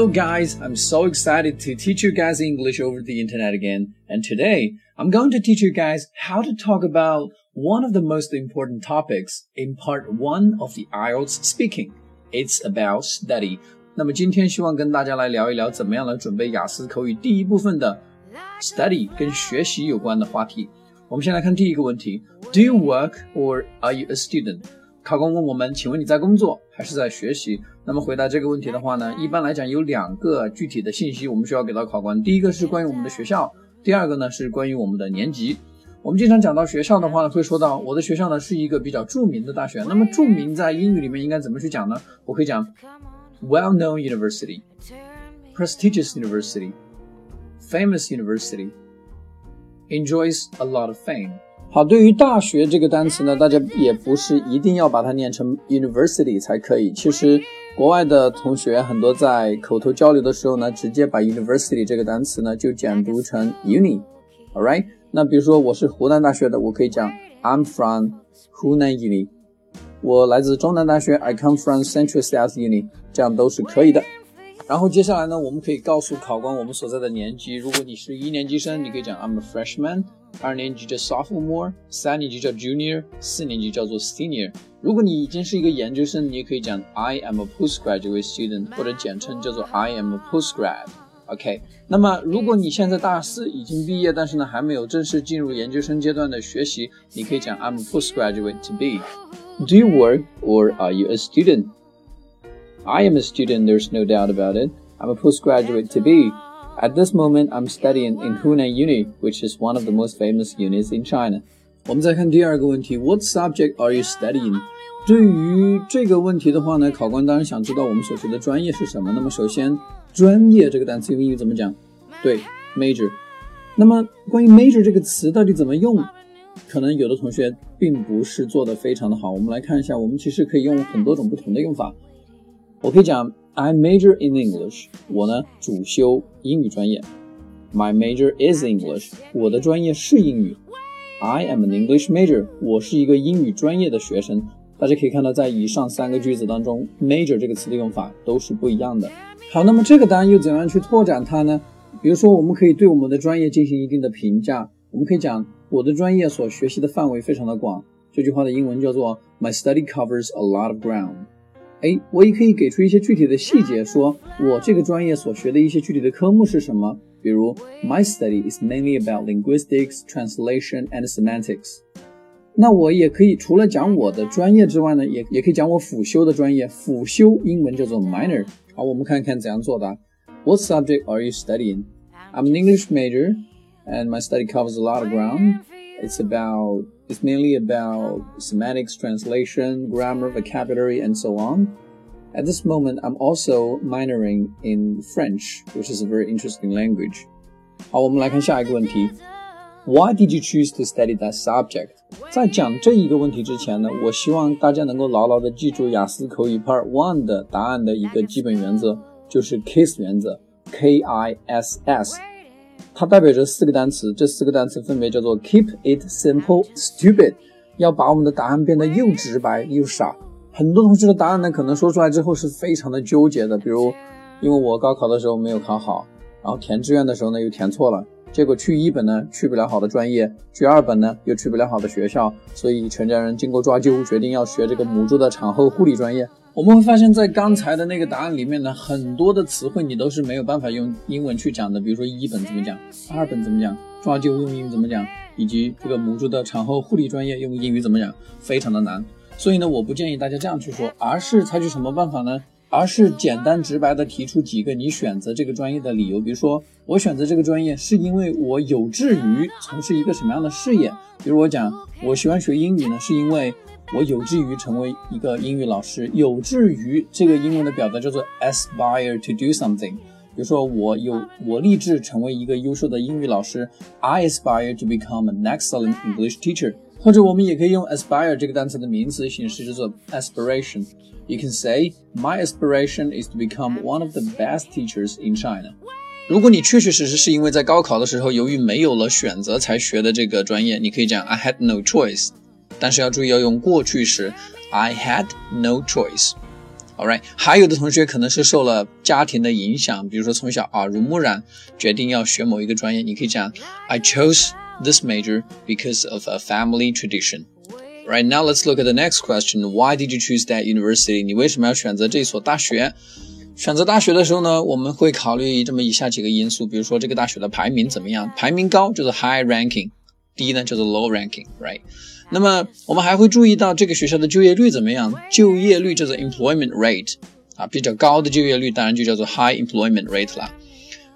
Hello, guys. I'm so excited to teach you guys English over the internet again. And today, I'm going to teach you guys how to talk about one of the most important topics in part one of the IELTS speaking. It's about study. 那么今天希望跟大家来聊一聊怎么样来准备雅思口语第一部分的 study 跟学习有关的话题。我们先来看第一个问题：Do you work or are you a student？考官问我们，请问你在工作 还是在学习？那么回答这个问题的话呢，一般来讲有两个具体的信息我们需要给到考官。第一个是关于我们的学校，第二个呢是关于我们的年级。我们经常讲到学校的话呢，会说到我的学校呢是一个比较著名的大学。那么著名在英语里面应该怎么去讲呢？我可以讲 well-known university, prestigious university, famous university, enjoys a lot of fame。好，对于大学这个单词呢，大家也不是一定要把它念成 university 才可以。其实国外的同学很多在口头交流的时候呢，直接把 university 这个单词呢就简读成 uni。All right，那比如说我是湖南大学的，我可以讲 I'm from 湖南 uni。我来自中南大学，I come from Central South Uni，这样都是可以的。然后接下来呢，我们可以告诉考官我们所在的年级。如果你是一年级生，你可以讲 I'm a freshman。二年级叫 sophomore，三年级叫 junior，四年级叫做 senior。如果你已经是一个研究生，你也可以讲 I am a postgraduate student，或者简称叫做 I am a postgrad。OK，那么如果你现在大四已经毕业，但是呢还没有正式进入研究生阶段的学习，你可以讲 I'm a postgraduate to be。Do you work or are you a student? I am a student, there's no doubt about it. I'm a postgraduate to be. At this moment, I'm studying in Hunan Uni, which is one of the most famous unis in China. 我们再看第二个问题，What subject are you studying？对于这个问题的话呢，考官当然想知道我们所学的专业是什么。那么首先，专业这个单词用英语怎么讲？对，major。那么关于 major 这个词到底怎么用？可能有的同学并不是做的非常的好。我们来看一下，我们其实可以用很多种不同的用法。我可以讲 I major in English，我呢主修英语专业。My major is English，我的专业是英语。I am an English major，我是一个英语专业的学生。大家可以看到，在以上三个句子当中，major 这个词的用法都是不一样的。好，那么这个答案又怎样去拓展它呢？比如说，我们可以对我们的专业进行一定的评价。我们可以讲，我的专业所学习的范围非常的广。这句话的英文叫做 My study covers a lot of ground。哎，我也可以给出一些具体的细节，说我这个专业所学的一些具体的科目是什么。比如，My study is mainly about linguistics, translation, and semantics。那我也可以除了讲我的专业之外呢，也也可以讲我辅修的专业。辅修英文叫做 minor。好，我们看看怎样作答。What subject are you studying? I'm an English major, and my study covers a lot of ground. It's about it's mainly about semantics, translation, grammar, vocabulary, and so on. At this moment, I'm also minoring in French, which is a very interesting language. 好，我们来看下一个问题。Why did you choose to study that subject？在讲这一个问题之前呢，我希望大家能够牢牢的记住雅思口语 Part One 的答案的一个基本原则，就是 KISS 原则，K I S S。 它代表着四个单词，这四个单词分别叫做 keep it simple, stupid，要把我们的答案变得又直白又傻。很多同学的答案呢，可能说出来之后是非常的纠结的。比如，因为我高考的时候没有考好，然后填志愿的时候呢又填错了，结果去一本呢去不了好的专业，去二本呢又去不了好的学校，所以全家人经过抓阄，决定要学这个母猪的产后护理专业。我们会发现，在刚才的那个答案里面呢，很多的词汇你都是没有办法用英文去讲的。比如说一本怎么讲，二本怎么讲，抓阄用英语怎么讲，以及这个母猪的产后护理专业用英语怎么讲，非常的难。所以呢，我不建议大家这样去说，而是采取什么办法呢？而是简单直白的提出几个你选择这个专业的理由。比如说，我选择这个专业是因为我有志于从事一个什么样的事业。比如我讲，我喜欢学英语呢，是因为。我有志于成为一个英语老师，有志于这个英文的表达叫做 aspire to do something。比如说，我有我立志成为一个优秀的英语老师，I aspire to become an excellent English teacher。或者我们也可以用 aspire 这个单词的名词形式，叫做 aspiration。You can say my aspiration is to become one of the best teachers in China。如果你确确实实是因为在高考的时候由于没有了选择才学的这个专业，你可以讲 I had no choice。但是要注意要用过去时，I had no choice。All right，还有的同学可能是受了家庭的影响，比如说从小耳濡目染，决定要学某一个专业。你可以讲，I chose this major because of a family tradition. Right now, let's look at the next question. Why did you choose that university? 你为什么要选择这所大学？选择大学的时候呢，我们会考虑这么以下几个因素，比如说这个大学的排名怎么样，排名高就是 high ranking，第一呢叫做 low ranking，right？那么我们还会注意到这个学校的就业率怎么样，就业率叫做 employment rate 啊，比较高的就业率当然就叫做 high employment rate 了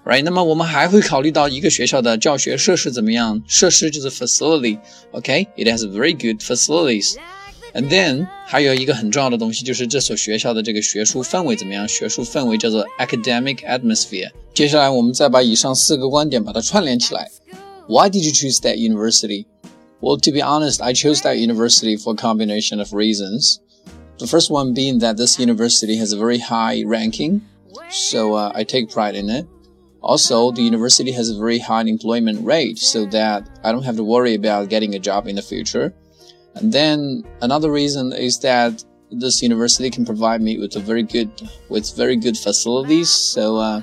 ，right？那么我们还会考虑到一个学校的教学设施怎么样，设施就是 facility，OK？It has very good facilities。And then 还有一个很重要的东西，就是这所学校的这个学术氛围怎么样？学术氛围叫做 academic atmosphere。接下来我们再把以上四个观点把它串联起来。Why did you choose that university? Well, to be honest, I chose that university for a combination of reasons. The first one being that this university has a very high ranking, so uh, I take pride in it. Also, the university has a very high employment rate, so that I don't have to worry about getting a job in the future. And then another reason is that this university can provide me with a very good with very good facilities, so uh,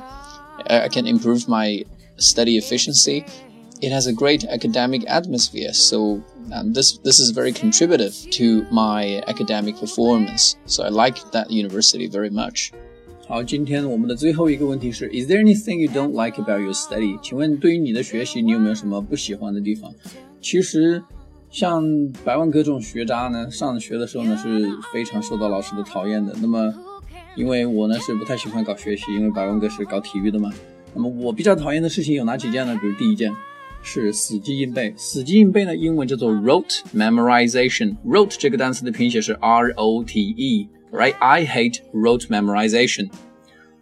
I can improve my study efficiency It has a great academic atmosphere, so um, this this is very contributive to my academic performance. So I like that university very much. 好，今天我们的最后一个问题是：Is there anything you don't like about your study？请问对于你的学习，你有没有什么不喜欢的地方？其实。像百万哥这种学渣呢，上学的时候呢是非常受到老师的讨厌的。那么，因为我呢是不太喜欢搞学习，因为百万哥是搞体育的嘛。那么我比较讨厌的事情有哪几件呢？比如第一件 是死记硬背。死记硬背呢，英文叫做 rote memorization。rote 这个单词的拼写是 R O T E，right？I hate rote memorization。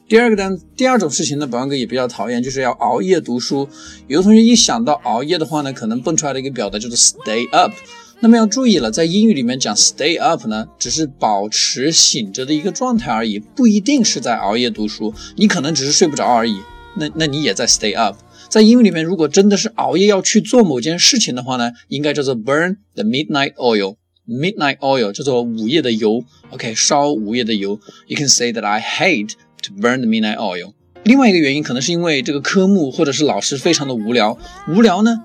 第二个单，第二种事情呢，保安哥也比较讨厌，就是要熬夜读书。有的同学一想到熬夜的话呢，可能蹦出来的一个表达就是 stay up。那么要注意了，在英语里面讲 stay up 呢，只是保持醒着的一个状态而已，不一定是在熬夜读书。你可能只是睡不着而已，那那你也在 stay up。在英语里面，如果真的是熬夜要去做某件事情的话呢，应该叫做 burn the midnight oil。midnight oil 叫做午夜的油。OK，烧午夜的油。You can say that I hate。to burn the midnight oil。另外一个原因可能是因为这个科目或者是老师非常的无聊。无聊呢，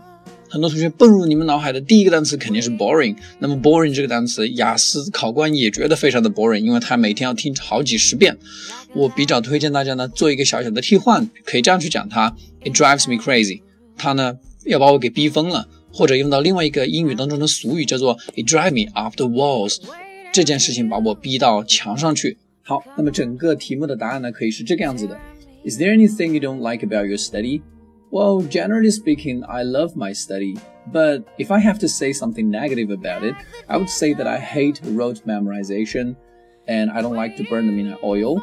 很多同学蹦入你们脑海的第一个单词肯定是 boring。那么 boring 这个单词，雅思考官也觉得非常的 boring，因为他每天要听好几十遍。我比较推荐大家呢做一个小小的替换，可以这样去讲它：It drives me crazy。它呢要把我给逼疯了。或者用到另外一个英语当中的俗语叫做 It drive me off the walls。这件事情把我逼到墙上去。好，那么整个题目的答案呢，可以是这个样子的：Is there anything you don't like about your study? Well, generally speaking, I love my study. But if I have to say something negative about it, I would say that I hate rote memorization and I don't like to burn the midnight oil.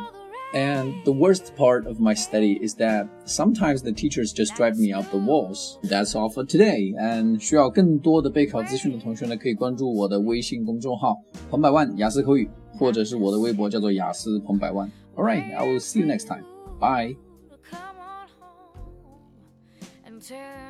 And the worst part of my study is that sometimes the teachers just drive me up the walls. That's all for today. And 需要更多的备考资讯的同学呢，可以关注我的微信公众号“彭百万雅思口语”。或者是我的微博叫做雅思彭百万。All right, I will see you next time. Bye. winter